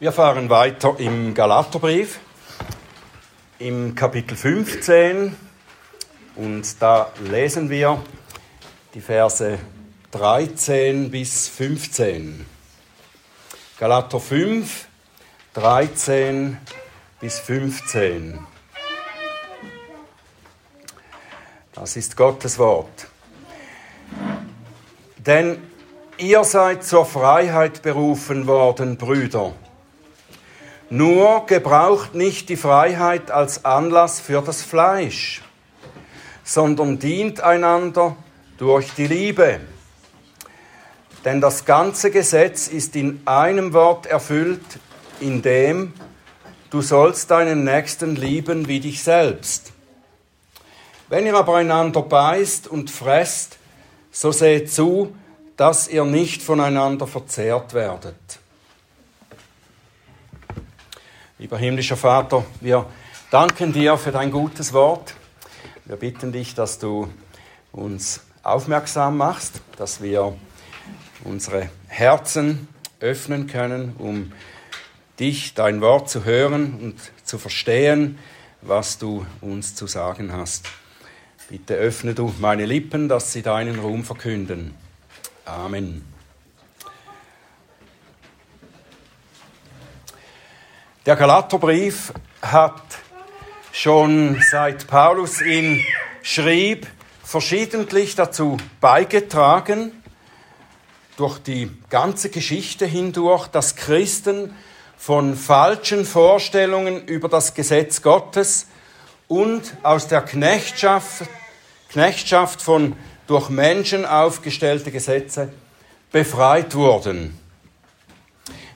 Wir fahren weiter im Galaterbrief, im Kapitel 15 und da lesen wir die Verse 13 bis 15. Galater 5, 13 bis 15. Das ist Gottes Wort. Denn ihr seid zur Freiheit berufen worden, Brüder. Nur gebraucht nicht die Freiheit als Anlass für das Fleisch, sondern dient einander durch die Liebe. Denn das ganze Gesetz ist in einem Wort erfüllt, in dem du sollst deinen Nächsten lieben wie dich selbst. Wenn ihr aber einander beißt und fresst, so seht zu, dass ihr nicht voneinander verzehrt werdet. Lieber himmlischer Vater, wir danken dir für dein gutes Wort. Wir bitten dich, dass du uns aufmerksam machst, dass wir unsere Herzen öffnen können, um dich, dein Wort zu hören und zu verstehen, was du uns zu sagen hast. Bitte öffne du meine Lippen, dass sie deinen Ruhm verkünden. Amen. Der Galaterbrief hat schon seit Paulus ihn schrieb, verschiedentlich dazu beigetragen, durch die ganze Geschichte hindurch, dass Christen von falschen Vorstellungen über das Gesetz Gottes und aus der Knechtschaft, Knechtschaft von durch Menschen aufgestellte Gesetze befreit wurden.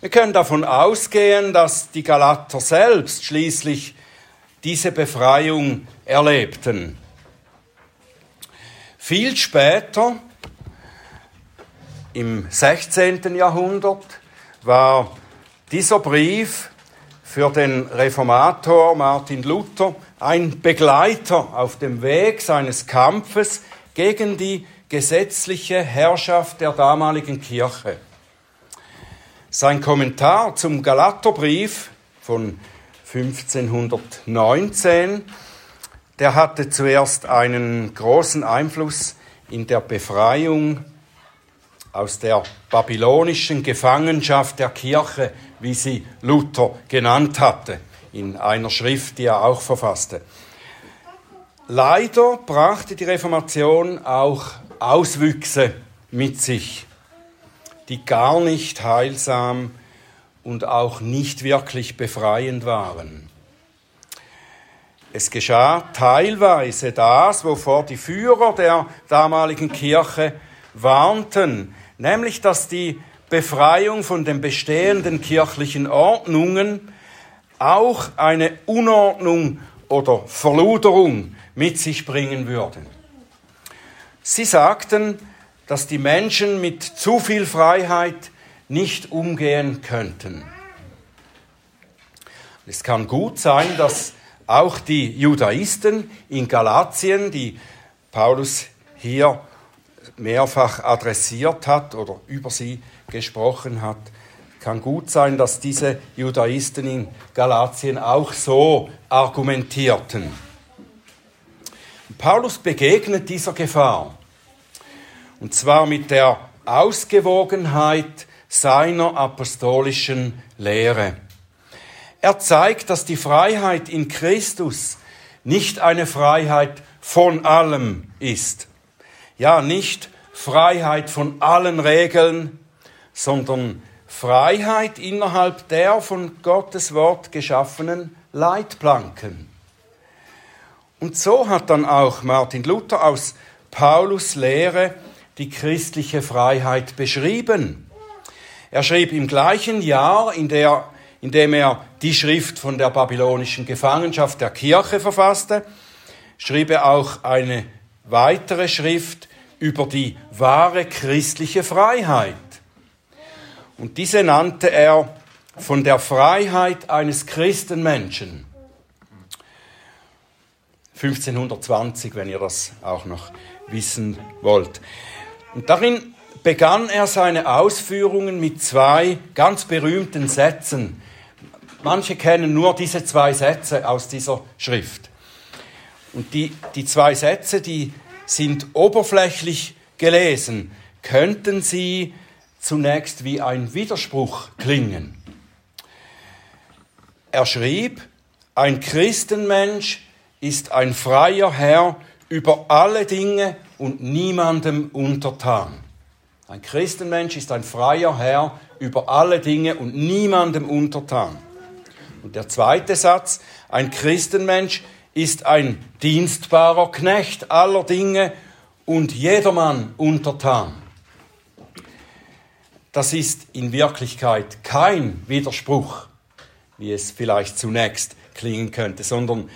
Wir können davon ausgehen, dass die Galater selbst schließlich diese Befreiung erlebten. Viel später, im 16. Jahrhundert, war dieser Brief für den Reformator Martin Luther ein Begleiter auf dem Weg seines Kampfes gegen die gesetzliche Herrschaft der damaligen Kirche. Sein Kommentar zum Galaterbrief von 1519, der hatte zuerst einen großen Einfluss in der Befreiung aus der babylonischen Gefangenschaft der Kirche, wie sie Luther genannt hatte, in einer Schrift, die er auch verfasste. Leider brachte die Reformation auch Auswüchse mit sich die gar nicht heilsam und auch nicht wirklich befreiend waren. Es geschah teilweise das, wovor die Führer der damaligen Kirche warnten, nämlich dass die Befreiung von den bestehenden kirchlichen Ordnungen auch eine Unordnung oder Verluderung mit sich bringen würde. Sie sagten, dass die Menschen mit zu viel Freiheit nicht umgehen könnten. Es kann gut sein, dass auch die Judaisten in Galatien, die Paulus hier mehrfach adressiert hat oder über sie gesprochen hat, kann gut sein, dass diese Judaisten in Galatien auch so argumentierten. Paulus begegnet dieser Gefahr. Und zwar mit der Ausgewogenheit seiner apostolischen Lehre. Er zeigt, dass die Freiheit in Christus nicht eine Freiheit von allem ist. Ja, nicht Freiheit von allen Regeln, sondern Freiheit innerhalb der von Gottes Wort geschaffenen Leitplanken. Und so hat dann auch Martin Luther aus Paulus Lehre die christliche Freiheit beschrieben. Er schrieb im gleichen Jahr, in, der, in dem er die Schrift von der babylonischen Gefangenschaft der Kirche verfasste, schrieb er auch eine weitere Schrift über die wahre christliche Freiheit. Und diese nannte er von der Freiheit eines Christenmenschen. 1520, wenn ihr das auch noch wissen wollt. Und darin begann er seine Ausführungen mit zwei ganz berühmten Sätzen. manche kennen nur diese zwei Sätze aus dieser Schrift. Und die, die zwei Sätze, die sind oberflächlich gelesen, könnten sie zunächst wie ein Widerspruch klingen. Er schrieb, ein Christenmensch ist ein freier Herr über alle Dinge und niemandem untertan. Ein Christenmensch ist ein freier Herr über alle Dinge und niemandem untertan. Und der zweite Satz, ein Christenmensch ist ein dienstbarer Knecht aller Dinge und jedermann untertan. Das ist in Wirklichkeit kein Widerspruch, wie es vielleicht zunächst klingen könnte, sondern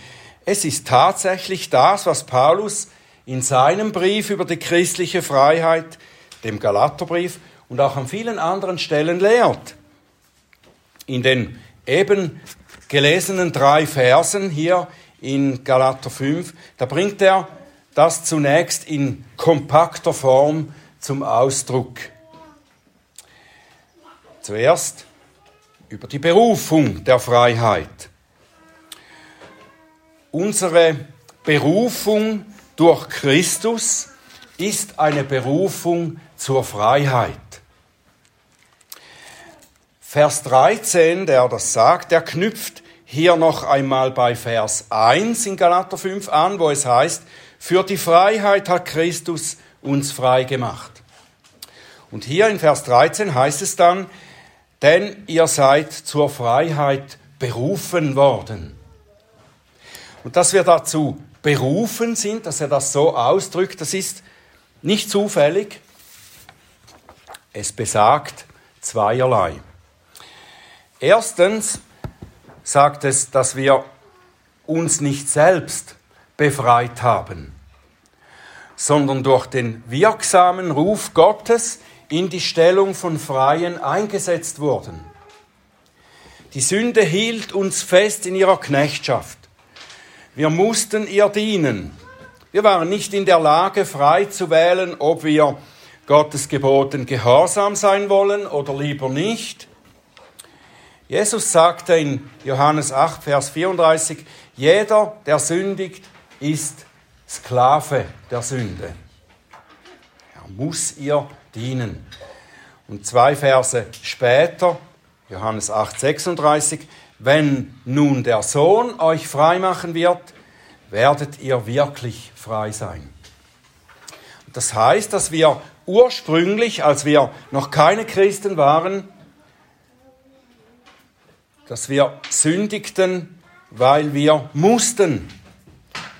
es ist tatsächlich das, was Paulus in seinem Brief über die christliche Freiheit, dem Galaterbrief und auch an vielen anderen Stellen lehrt. In den eben gelesenen drei Versen hier in Galater 5, da bringt er das zunächst in kompakter Form zum Ausdruck. Zuerst über die Berufung der Freiheit. Unsere Berufung durch Christus ist eine Berufung zur Freiheit. Vers 13, der das sagt, der knüpft hier noch einmal bei Vers 1 in Galater 5 an, wo es heißt, für die Freiheit hat Christus uns frei gemacht. Und hier in Vers 13 heißt es dann, denn ihr seid zur Freiheit berufen worden. Und dass wir dazu berufen sind, dass er das so ausdrückt, das ist nicht zufällig. Es besagt zweierlei. Erstens, sagt es, dass wir uns nicht selbst befreit haben, sondern durch den wirksamen Ruf Gottes in die Stellung von Freien eingesetzt wurden. Die Sünde hielt uns fest in ihrer Knechtschaft. Wir mussten ihr dienen. Wir waren nicht in der Lage, frei zu wählen, ob wir Gottes Geboten gehorsam sein wollen oder lieber nicht. Jesus sagte in Johannes 8, Vers 34, jeder, der sündigt, ist Sklave der Sünde. Er muss ihr dienen. Und zwei Verse später, Johannes 8, 36, wenn nun der Sohn euch frei machen wird, werdet ihr wirklich frei sein. Das heißt, dass wir ursprünglich, als wir noch keine Christen waren, dass wir sündigten, weil wir mussten,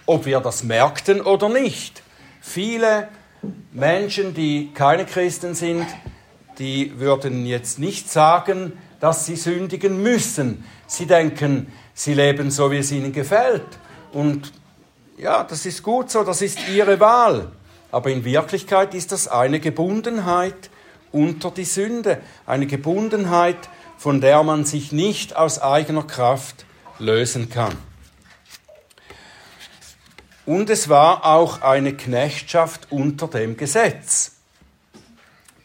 ob wir das merkten oder nicht. Viele Menschen, die keine Christen sind, die würden jetzt nicht sagen, dass sie sündigen müssen. Sie denken, sie leben so, wie es ihnen gefällt. Und ja, das ist gut so, das ist ihre Wahl. Aber in Wirklichkeit ist das eine Gebundenheit unter die Sünde, eine Gebundenheit von der man sich nicht aus eigener Kraft lösen kann. Und es war auch eine Knechtschaft unter dem Gesetz.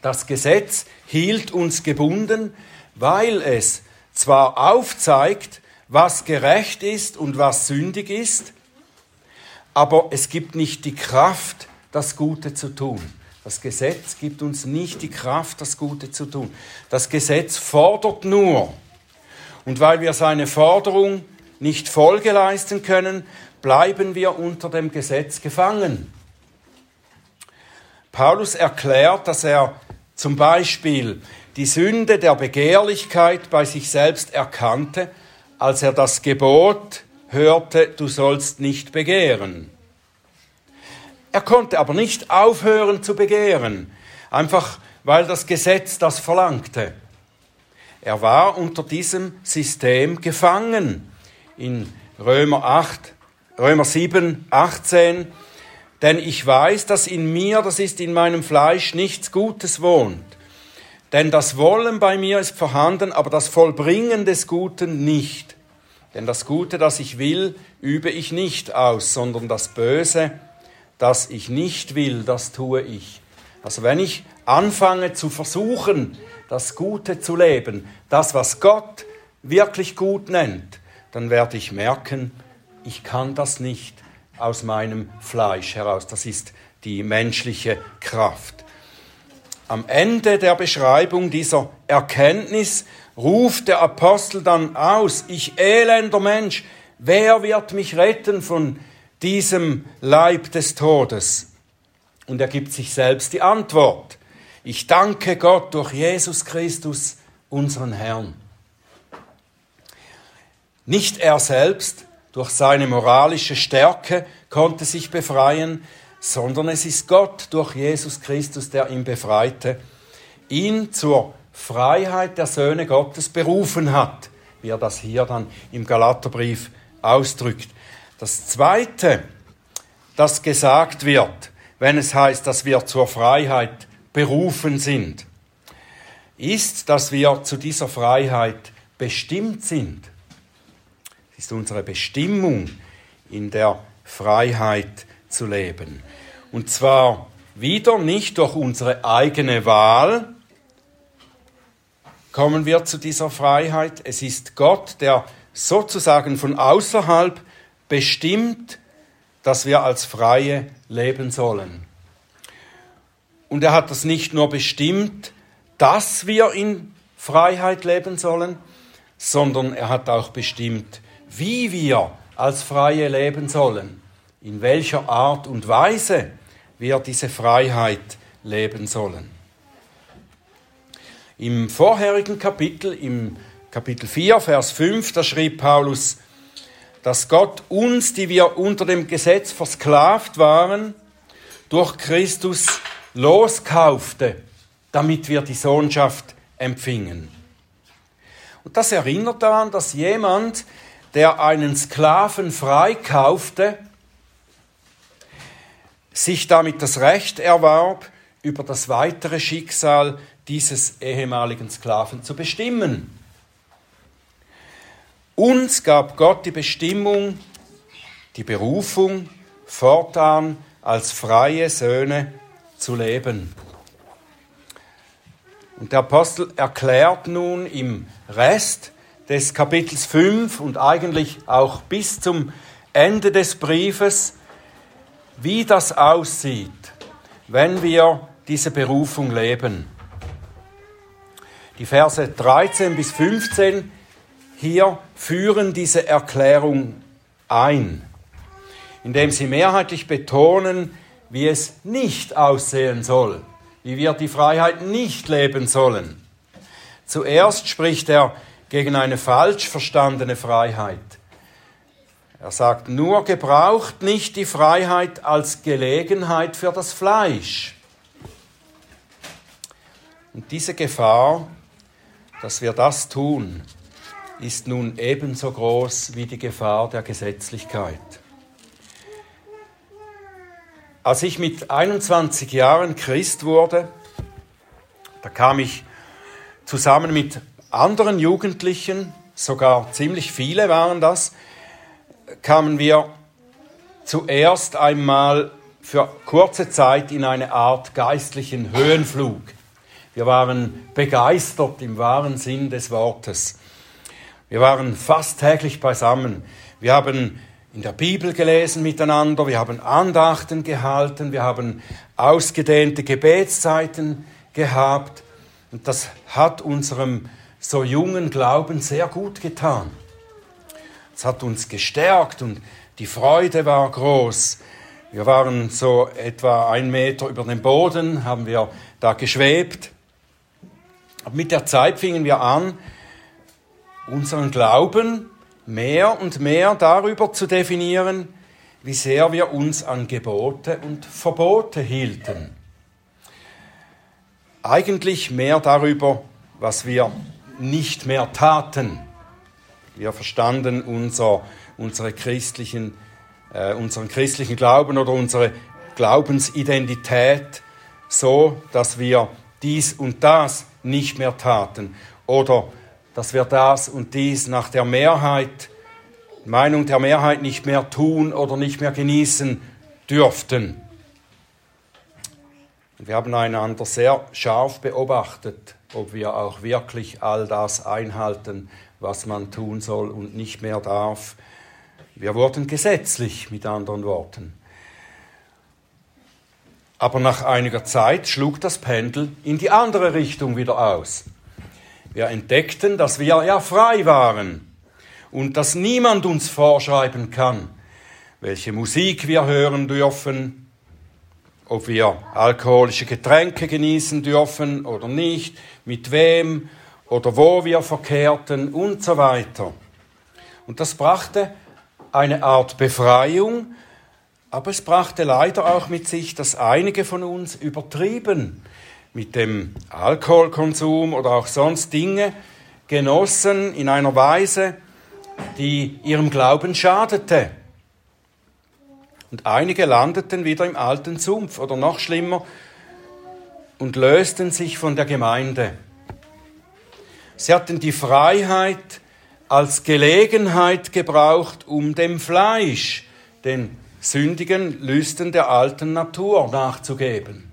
Das Gesetz hielt uns gebunden, weil es zwar aufzeigt, was gerecht ist und was sündig ist, aber es gibt nicht die Kraft, das Gute zu tun. Das Gesetz gibt uns nicht die Kraft, das Gute zu tun. Das Gesetz fordert nur. Und weil wir seine Forderung nicht Folge leisten können, bleiben wir unter dem Gesetz gefangen. Paulus erklärt, dass er zum Beispiel die Sünde der Begehrlichkeit bei sich selbst erkannte, als er das Gebot hörte, du sollst nicht begehren. Er konnte aber nicht aufhören zu begehren, einfach weil das Gesetz das verlangte. Er war unter diesem System gefangen. In Römer 8, Römer 7, 18, denn ich weiß, dass in mir, das ist in meinem Fleisch, nichts Gutes wohnt. Denn das Wollen bei mir ist vorhanden, aber das Vollbringen des Guten nicht. Denn das Gute, das ich will, übe ich nicht aus, sondern das Böse, das ich nicht will, das tue ich. Also wenn ich anfange zu versuchen, das Gute zu leben, das, was Gott wirklich gut nennt, dann werde ich merken, ich kann das nicht aus meinem Fleisch heraus. Das ist die menschliche Kraft. Am Ende der Beschreibung dieser Erkenntnis ruft der Apostel dann aus, ich elender Mensch, wer wird mich retten von diesem Leib des Todes? Und er gibt sich selbst die Antwort. Ich danke Gott durch Jesus Christus, unseren Herrn. Nicht er selbst durch seine moralische Stärke konnte sich befreien, sondern es ist Gott durch Jesus Christus, der ihn befreite, ihn zur Freiheit der Söhne Gottes berufen hat, wie er das hier dann im Galaterbrief ausdrückt. Das Zweite, das gesagt wird, wenn es heißt, dass wir zur Freiheit berufen sind, ist, dass wir zu dieser Freiheit bestimmt sind. Es ist unsere Bestimmung, in der Freiheit zu leben. Und zwar wieder nicht durch unsere eigene Wahl kommen wir zu dieser Freiheit. Es ist Gott, der sozusagen von außerhalb bestimmt, dass wir als Freie leben sollen. Und er hat das nicht nur bestimmt, dass wir in Freiheit leben sollen, sondern er hat auch bestimmt, wie wir als Freie leben sollen, in welcher Art und Weise wir diese Freiheit leben sollen. Im vorherigen Kapitel, im Kapitel 4, Vers 5, da schrieb Paulus, dass Gott uns, die wir unter dem Gesetz versklavt waren, durch Christus loskaufte, damit wir die Sohnschaft empfingen. Und das erinnert daran, dass jemand, der einen Sklaven freikaufte, sich damit das Recht erwarb, über das weitere Schicksal dieses ehemaligen Sklaven zu bestimmen. Uns gab Gott die Bestimmung, die Berufung, fortan als freie Söhne zu leben. Und der Apostel erklärt nun im Rest des Kapitels 5 und eigentlich auch bis zum Ende des Briefes, wie das aussieht, wenn wir diese Berufung leben. Die Verse 13 bis 15 hier führen diese Erklärung ein, indem sie mehrheitlich betonen, wie es nicht aussehen soll, wie wir die Freiheit nicht leben sollen. Zuerst spricht er gegen eine falsch verstandene Freiheit. Er sagt, nur gebraucht nicht die Freiheit als Gelegenheit für das Fleisch. Und diese Gefahr, dass wir das tun, ist nun ebenso groß wie die Gefahr der Gesetzlichkeit. Als ich mit 21 Jahren Christ wurde, da kam ich zusammen mit anderen Jugendlichen, sogar ziemlich viele waren das, kamen wir zuerst einmal für kurze Zeit in eine Art geistlichen Höhenflug. Wir waren begeistert im wahren Sinn des Wortes. Wir waren fast täglich beisammen. Wir haben in der Bibel gelesen miteinander, wir haben Andachten gehalten, wir haben ausgedehnte Gebetszeiten gehabt. Und das hat unserem so jungen Glauben sehr gut getan. Es hat uns gestärkt und die Freude war groß. Wir waren so etwa ein Meter über dem Boden, haben wir da geschwebt. Aber mit der Zeit fingen wir an, unseren Glauben mehr und mehr darüber zu definieren, wie sehr wir uns an Gebote und Verbote hielten. Eigentlich mehr darüber, was wir nicht mehr taten. Wir verstanden unser, unsere christlichen, äh, unseren christlichen Glauben oder unsere Glaubensidentität so, dass wir dies und das nicht mehr taten oder dass wir das und dies nach der Mehrheit, Meinung der Mehrheit nicht mehr tun oder nicht mehr genießen dürften. Wir haben einander sehr scharf beobachtet, ob wir auch wirklich all das einhalten, was man tun soll und nicht mehr darf. Wir wurden gesetzlich, mit anderen Worten. Aber nach einiger Zeit schlug das Pendel in die andere Richtung wieder aus. Wir entdeckten, dass wir ja frei waren und dass niemand uns vorschreiben kann, welche Musik wir hören dürfen, ob wir alkoholische Getränke genießen dürfen oder nicht, mit wem oder wo wir verkehrten und so weiter. Und das brachte eine Art Befreiung, aber es brachte leider auch mit sich, dass einige von uns übertrieben mit dem Alkoholkonsum oder auch sonst Dinge genossen in einer Weise, die ihrem Glauben schadete. Und einige landeten wieder im alten Sumpf oder noch schlimmer und lösten sich von der Gemeinde. Sie hatten die Freiheit als Gelegenheit gebraucht, um dem Fleisch, den sündigen Lüsten der alten Natur nachzugeben.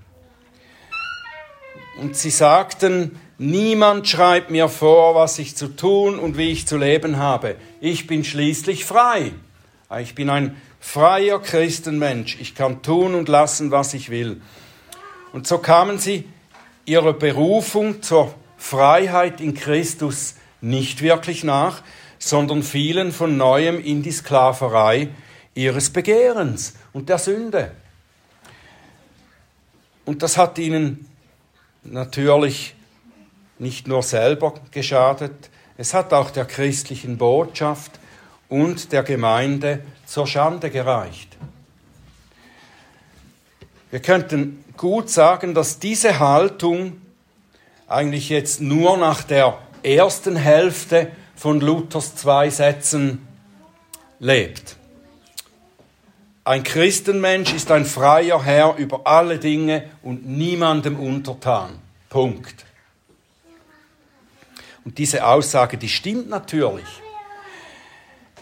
Und sie sagten, niemand schreibt mir vor, was ich zu tun und wie ich zu leben habe. Ich bin schließlich frei. Ich bin ein freier Christenmensch. Ich kann tun und lassen, was ich will. Und so kamen sie ihrer Berufung zur Freiheit in Christus nicht wirklich nach, sondern fielen von neuem in die Sklaverei ihres Begehrens und der Sünde. Und das hat ihnen natürlich nicht nur selber geschadet, es hat auch der christlichen Botschaft und der Gemeinde zur Schande gereicht. Wir könnten gut sagen, dass diese Haltung eigentlich jetzt nur nach der ersten Hälfte von Luthers zwei Sätzen lebt. Ein Christenmensch ist ein freier Herr über alle Dinge und niemandem untertan. Punkt. Und diese Aussage, die stimmt natürlich.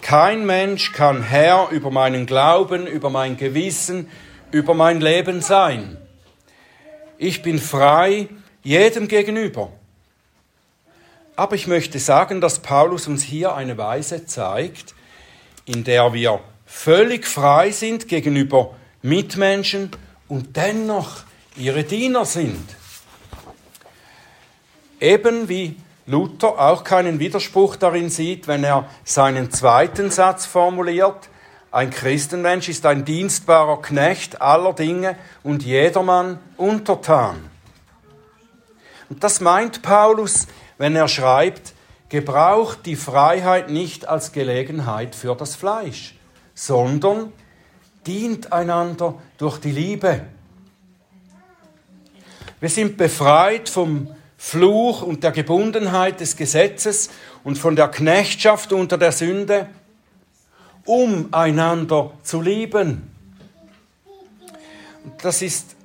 Kein Mensch kann Herr über meinen Glauben, über mein Gewissen, über mein Leben sein. Ich bin frei jedem gegenüber. Aber ich möchte sagen, dass Paulus uns hier eine Weise zeigt, in der wir völlig frei sind gegenüber Mitmenschen und dennoch ihre Diener sind. Eben wie Luther auch keinen Widerspruch darin sieht, wenn er seinen zweiten Satz formuliert, ein Christenmensch ist ein dienstbarer Knecht aller Dinge und jedermann untertan. Und das meint Paulus, wenn er schreibt, gebraucht die Freiheit nicht als Gelegenheit für das Fleisch sondern dient einander durch die Liebe. Wir sind befreit vom Fluch und der Gebundenheit des Gesetzes und von der Knechtschaft unter der Sünde, um einander zu lieben. Das ist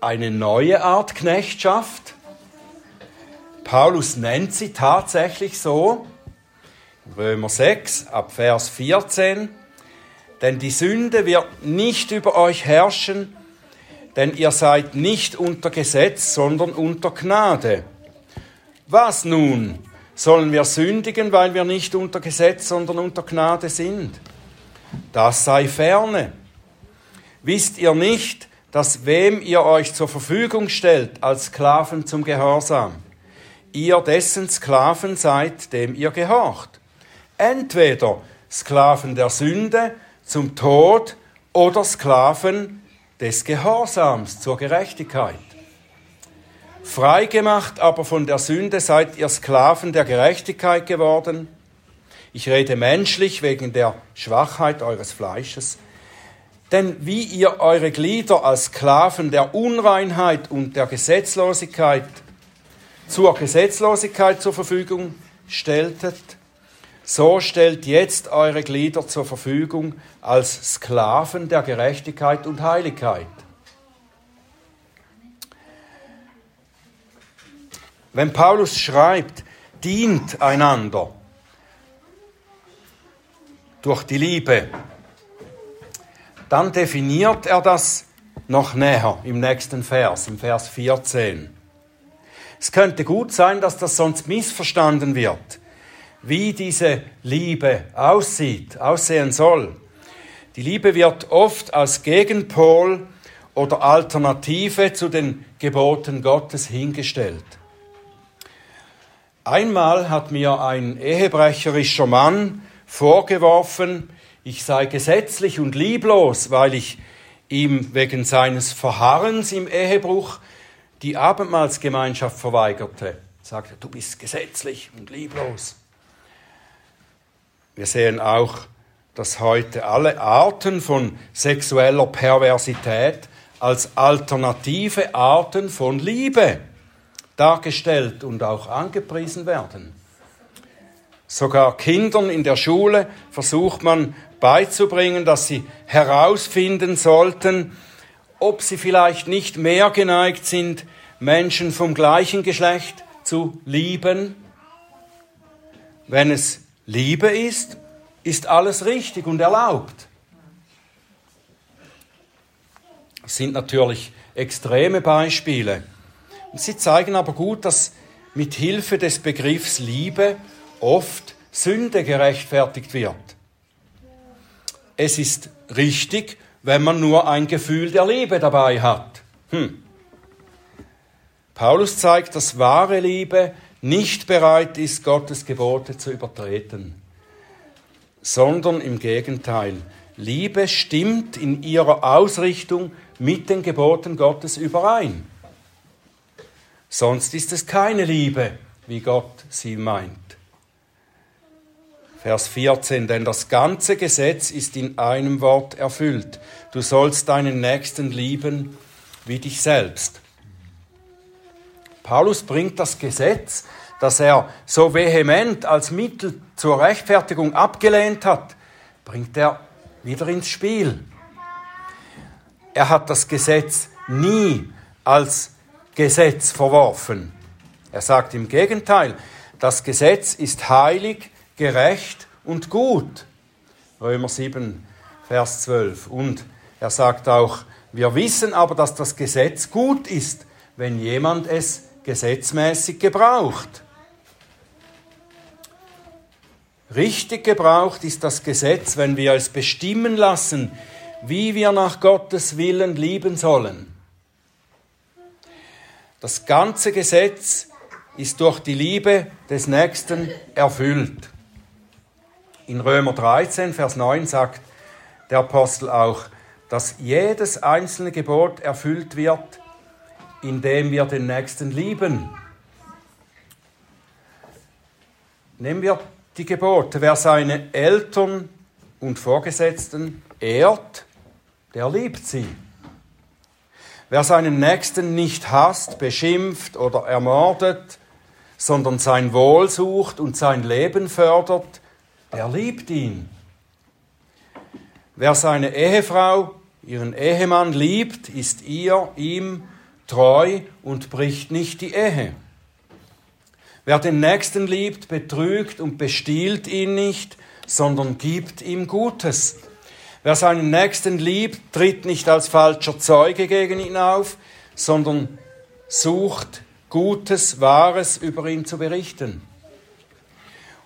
eine neue Art Knechtschaft. Paulus nennt sie tatsächlich so. Römer 6 ab Vers 14. Denn die Sünde wird nicht über euch herrschen, denn ihr seid nicht unter Gesetz, sondern unter Gnade. Was nun? Sollen wir sündigen, weil wir nicht unter Gesetz, sondern unter Gnade sind? Das sei ferne. Wisst ihr nicht, dass wem ihr euch zur Verfügung stellt als Sklaven zum Gehorsam, ihr dessen Sklaven seid, dem ihr gehorcht? Entweder Sklaven der Sünde, zum Tod oder Sklaven des Gehorsams zur Gerechtigkeit. Freigemacht aber von der Sünde seid ihr Sklaven der Gerechtigkeit geworden. Ich rede menschlich wegen der Schwachheit eures Fleisches. Denn wie ihr eure Glieder als Sklaven der Unreinheit und der Gesetzlosigkeit zur Gesetzlosigkeit zur Verfügung stelltet, so stellt jetzt eure Glieder zur Verfügung als Sklaven der Gerechtigkeit und Heiligkeit. Wenn Paulus schreibt, dient einander durch die Liebe, dann definiert er das noch näher im nächsten Vers, im Vers 14. Es könnte gut sein, dass das sonst missverstanden wird, wie diese Liebe aussieht, aussehen soll. Die Liebe wird oft als Gegenpol oder Alternative zu den Geboten Gottes hingestellt. Einmal hat mir ein ehebrecherischer Mann vorgeworfen, ich sei gesetzlich und lieblos, weil ich ihm wegen seines Verharrens im Ehebruch die Abendmahlsgemeinschaft verweigerte. Er sagte, du bist gesetzlich und lieblos. Wir sehen auch, dass heute alle Arten von sexueller Perversität als alternative Arten von Liebe dargestellt und auch angepriesen werden. Sogar Kindern in der Schule versucht man beizubringen, dass sie herausfinden sollten, ob sie vielleicht nicht mehr geneigt sind, Menschen vom gleichen Geschlecht zu lieben. Wenn es Liebe ist, ist alles richtig und erlaubt. Das sind natürlich extreme Beispiele. Sie zeigen aber gut, dass mit Hilfe des Begriffs Liebe oft Sünde gerechtfertigt wird. Es ist richtig, wenn man nur ein Gefühl der Liebe dabei hat. Hm. Paulus zeigt, dass wahre Liebe nicht bereit ist, Gottes Gebote zu übertreten, sondern im Gegenteil. Liebe stimmt in ihrer Ausrichtung mit den Geboten Gottes überein. Sonst ist es keine Liebe, wie Gott sie meint. Vers 14, denn das ganze Gesetz ist in einem Wort erfüllt. Du sollst deinen Nächsten lieben wie dich selbst. Paulus bringt das Gesetz, das er so vehement als Mittel zur Rechtfertigung abgelehnt hat, bringt er wieder ins Spiel. Er hat das Gesetz nie als Gesetz verworfen. Er sagt im Gegenteil, das Gesetz ist heilig, gerecht und gut. Römer 7, Vers 12. Und er sagt auch, wir wissen aber, dass das Gesetz gut ist, wenn jemand es gesetzmäßig gebraucht. Richtig gebraucht ist das Gesetz, wenn wir es bestimmen lassen, wie wir nach Gottes Willen lieben sollen. Das ganze Gesetz ist durch die Liebe des Nächsten erfüllt. In Römer 13, Vers 9 sagt der Apostel auch, dass jedes einzelne Gebot erfüllt wird, indem wir den Nächsten lieben. Nehmen wir die Gebote. Wer seine Eltern und Vorgesetzten ehrt, der liebt sie. Wer seinen Nächsten nicht hasst, beschimpft oder ermordet, sondern sein Wohl sucht und sein Leben fördert, der liebt ihn. Wer seine Ehefrau, ihren Ehemann liebt, ist ihr, ihm treu und bricht nicht die Ehe. Wer den Nächsten liebt, betrügt und bestiehlt ihn nicht, sondern gibt ihm Gutes. Wer seinen Nächsten liebt, tritt nicht als falscher Zeuge gegen ihn auf, sondern sucht Gutes, Wahres über ihn zu berichten.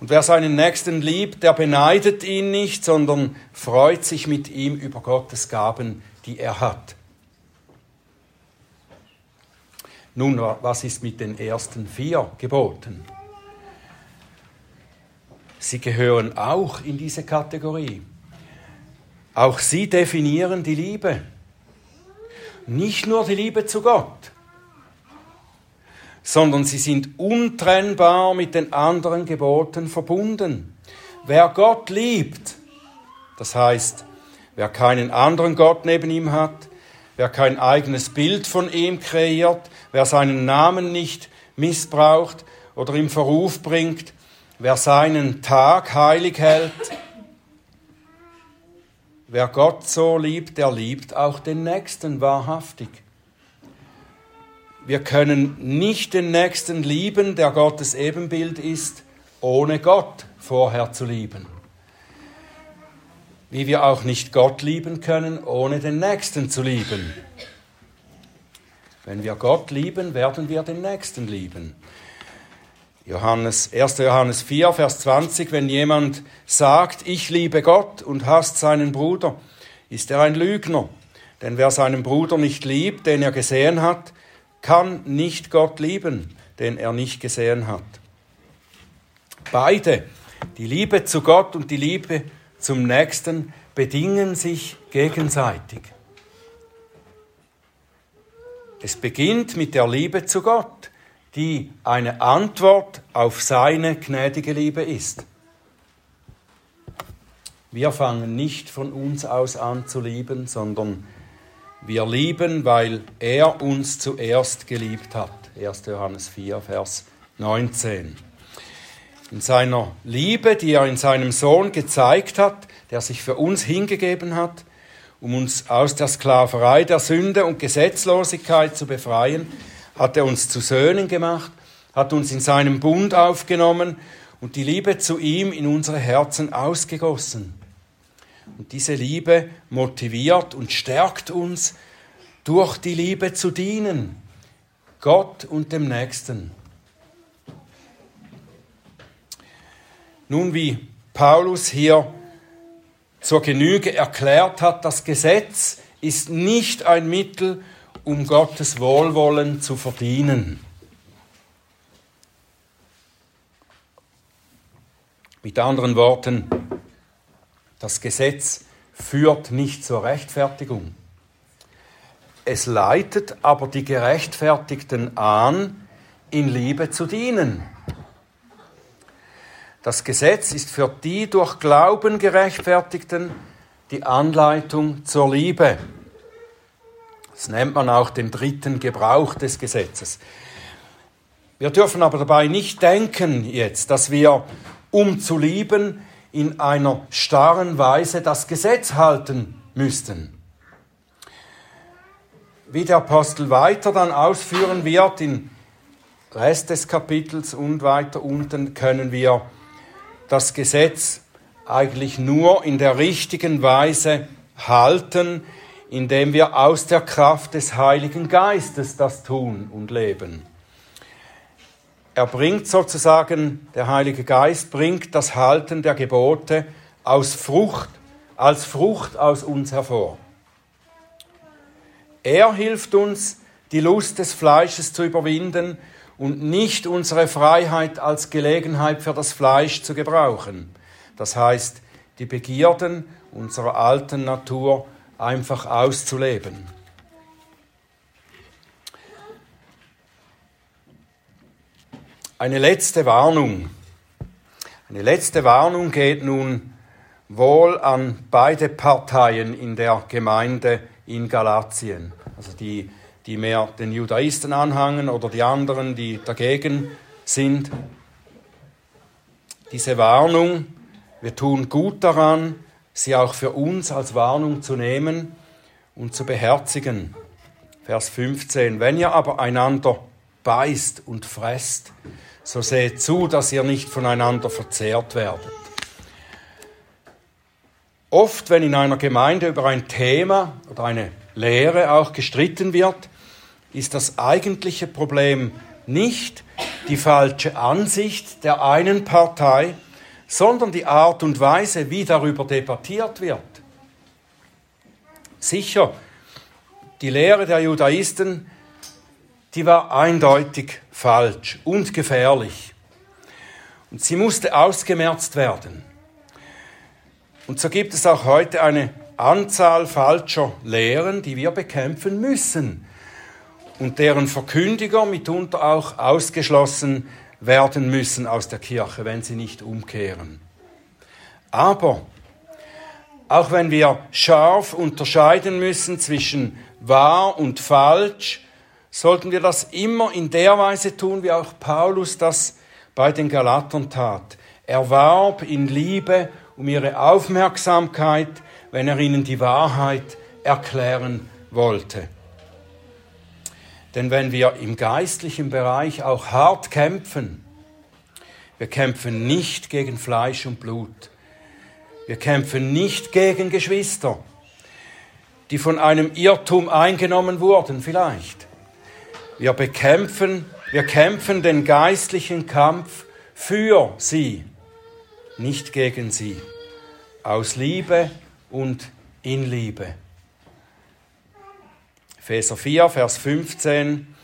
Und wer seinen Nächsten liebt, der beneidet ihn nicht, sondern freut sich mit ihm über Gottes Gaben, die er hat. Nun, was ist mit den ersten vier Geboten? Sie gehören auch in diese Kategorie. Auch sie definieren die Liebe. Nicht nur die Liebe zu Gott, sondern sie sind untrennbar mit den anderen Geboten verbunden. Wer Gott liebt, das heißt, wer keinen anderen Gott neben ihm hat, wer kein eigenes Bild von ihm kreiert, wer seinen Namen nicht missbraucht oder im Verruf bringt, wer seinen Tag heilig hält, Wer Gott so liebt, der liebt auch den Nächsten wahrhaftig. Wir können nicht den Nächsten lieben, der Gottes Ebenbild ist, ohne Gott vorher zu lieben. Wie wir auch nicht Gott lieben können, ohne den Nächsten zu lieben. Wenn wir Gott lieben, werden wir den Nächsten lieben. Johannes, 1. Johannes 4, Vers 20, wenn jemand sagt, ich liebe Gott und hasst seinen Bruder, ist er ein Lügner. Denn wer seinen Bruder nicht liebt, den er gesehen hat, kann nicht Gott lieben, den er nicht gesehen hat. Beide, die Liebe zu Gott und die Liebe zum Nächsten, bedingen sich gegenseitig. Es beginnt mit der Liebe zu Gott, die eine Antwort auf seine gnädige Liebe ist. Wir fangen nicht von uns aus an zu lieben, sondern wir lieben, weil er uns zuerst geliebt hat. 1. Johannes 4, Vers 19. In seiner Liebe, die er in seinem Sohn gezeigt hat, der sich für uns hingegeben hat, um uns aus der Sklaverei der Sünde und Gesetzlosigkeit zu befreien, hat er uns zu Söhnen gemacht, hat uns in seinem Bund aufgenommen und die Liebe zu ihm in unsere Herzen ausgegossen. Und diese Liebe motiviert und stärkt uns, durch die Liebe zu dienen, Gott und dem Nächsten. Nun, wie Paulus hier zur Genüge erklärt hat, das Gesetz ist nicht ein Mittel, um Gottes Wohlwollen zu verdienen. Mit anderen Worten, das Gesetz führt nicht zur Rechtfertigung. Es leitet aber die Gerechtfertigten an, in Liebe zu dienen. Das Gesetz ist für die durch Glauben Gerechtfertigten die Anleitung zur Liebe. Das nennt man auch den dritten Gebrauch des Gesetzes. Wir dürfen aber dabei nicht denken jetzt, dass wir, um zu lieben, in einer starren Weise das Gesetz halten müssten. Wie der Apostel weiter dann ausführen wird, im Rest des Kapitels und weiter unten, können wir das Gesetz eigentlich nur in der richtigen Weise halten, indem wir aus der Kraft des Heiligen Geistes das tun und leben. Er bringt sozusagen, der Heilige Geist bringt das Halten der Gebote aus Frucht, als Frucht aus uns hervor. Er hilft uns, die Lust des Fleisches zu überwinden und nicht unsere Freiheit als Gelegenheit für das Fleisch zu gebrauchen. Das heißt, die Begierden unserer alten Natur einfach auszuleben. Eine letzte Warnung. Eine letzte Warnung geht nun wohl an beide Parteien in der Gemeinde in Galatien. Also die, die mehr den Judaisten anhangen oder die anderen, die dagegen sind. Diese Warnung, wir tun gut daran, sie auch für uns als Warnung zu nehmen und zu beherzigen. Vers 15. Wenn ihr aber einander beißt und fresst, so seht zu, dass ihr nicht voneinander verzehrt werdet. Oft, wenn in einer Gemeinde über ein Thema oder eine Lehre auch gestritten wird, ist das eigentliche Problem nicht die falsche Ansicht der einen Partei, sondern die Art und Weise, wie darüber debattiert wird. Sicher, die Lehre der Judaisten die war eindeutig falsch und gefährlich. Und sie musste ausgemerzt werden. Und so gibt es auch heute eine Anzahl falscher Lehren, die wir bekämpfen müssen und deren Verkündiger mitunter auch ausgeschlossen werden müssen aus der Kirche, wenn sie nicht umkehren. Aber auch wenn wir scharf unterscheiden müssen zwischen wahr und falsch, sollten wir das immer in der Weise tun, wie auch Paulus das bei den Galatern tat. Er warb in Liebe um ihre Aufmerksamkeit, wenn er ihnen die Wahrheit erklären wollte. Denn wenn wir im geistlichen Bereich auch hart kämpfen, wir kämpfen nicht gegen Fleisch und Blut, wir kämpfen nicht gegen Geschwister, die von einem Irrtum eingenommen wurden vielleicht. Wir bekämpfen, wir kämpfen den geistlichen Kampf für sie, nicht gegen sie, aus Liebe und in Liebe. Epheser 4, Vers 15.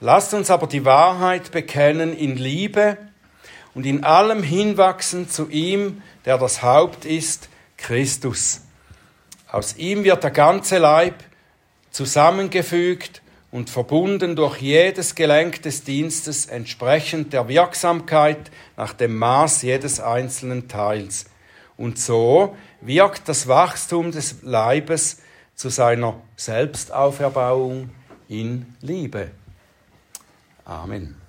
Lasst uns aber die Wahrheit bekennen in Liebe und in allem hinwachsen zu ihm, der das Haupt ist, Christus. Aus ihm wird der ganze Leib zusammengefügt und verbunden durch jedes Gelenk des Dienstes entsprechend der Wirksamkeit nach dem Maß jedes einzelnen Teils. Und so wirkt das Wachstum des Leibes zu seiner Selbstauferbauung in Liebe. Amen.